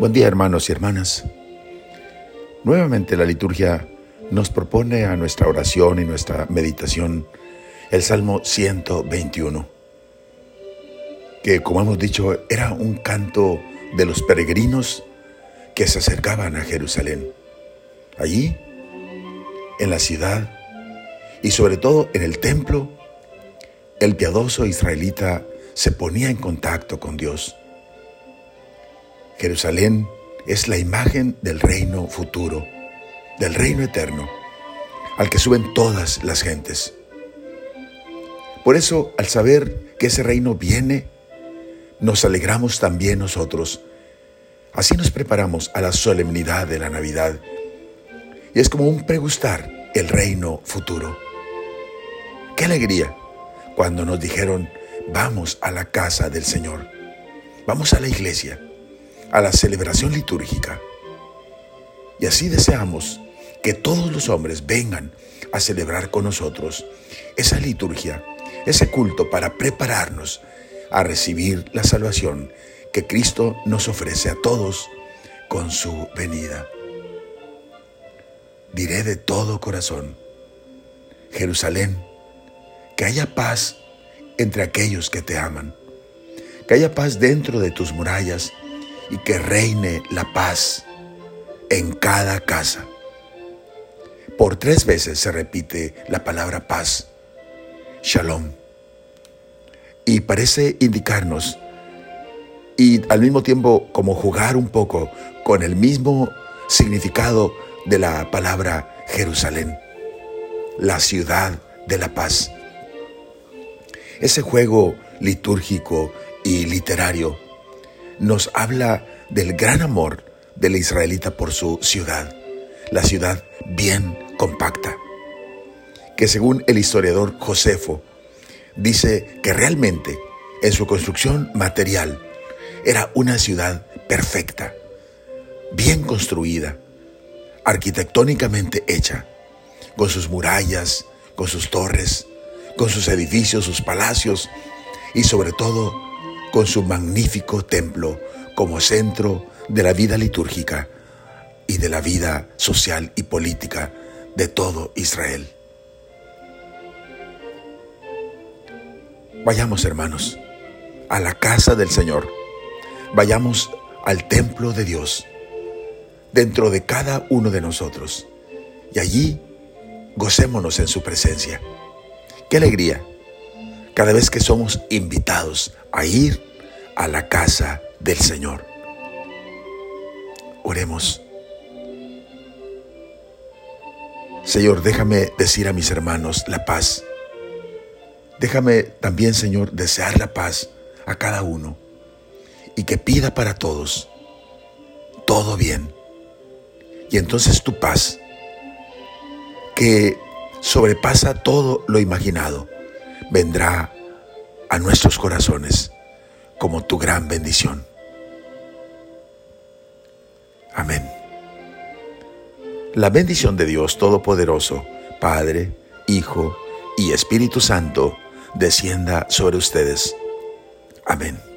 Buen día hermanos y hermanas. Nuevamente la liturgia nos propone a nuestra oración y nuestra meditación el Salmo 121, que como hemos dicho era un canto de los peregrinos que se acercaban a Jerusalén. Allí, en la ciudad y sobre todo en el templo, el piadoso israelita se ponía en contacto con Dios Jerusalén es la imagen del reino futuro, del reino eterno, al que suben todas las gentes. Por eso, al saber que ese reino viene, nos alegramos también nosotros. Así nos preparamos a la solemnidad de la Navidad. Y es como un pregustar el reino futuro. Qué alegría cuando nos dijeron, vamos a la casa del Señor, vamos a la iglesia a la celebración litúrgica. Y así deseamos que todos los hombres vengan a celebrar con nosotros esa liturgia, ese culto para prepararnos a recibir la salvación que Cristo nos ofrece a todos con su venida. Diré de todo corazón, Jerusalén, que haya paz entre aquellos que te aman, que haya paz dentro de tus murallas y que reine la paz en cada casa. Por tres veces se repite la palabra paz, shalom, y parece indicarnos y al mismo tiempo como jugar un poco con el mismo significado de la palabra Jerusalén, la ciudad de la paz. Ese juego litúrgico y literario nos habla del gran amor del israelita por su ciudad, la ciudad bien compacta, que según el historiador Josefo, dice que realmente en su construcción material era una ciudad perfecta, bien construida, arquitectónicamente hecha, con sus murallas, con sus torres, con sus edificios, sus palacios y sobre todo con su magnífico templo como centro de la vida litúrgica y de la vida social y política de todo Israel. Vayamos hermanos a la casa del Señor, vayamos al templo de Dios, dentro de cada uno de nosotros, y allí gocémonos en su presencia. ¡Qué alegría! Cada vez que somos invitados a ir a la casa del Señor. Oremos. Señor, déjame decir a mis hermanos la paz. Déjame también, Señor, desear la paz a cada uno y que pida para todos todo bien. Y entonces tu paz, que sobrepasa todo lo imaginado, vendrá a nuestros corazones como tu gran bendición. Amén. La bendición de Dios Todopoderoso, Padre, Hijo y Espíritu Santo, descienda sobre ustedes. Amén.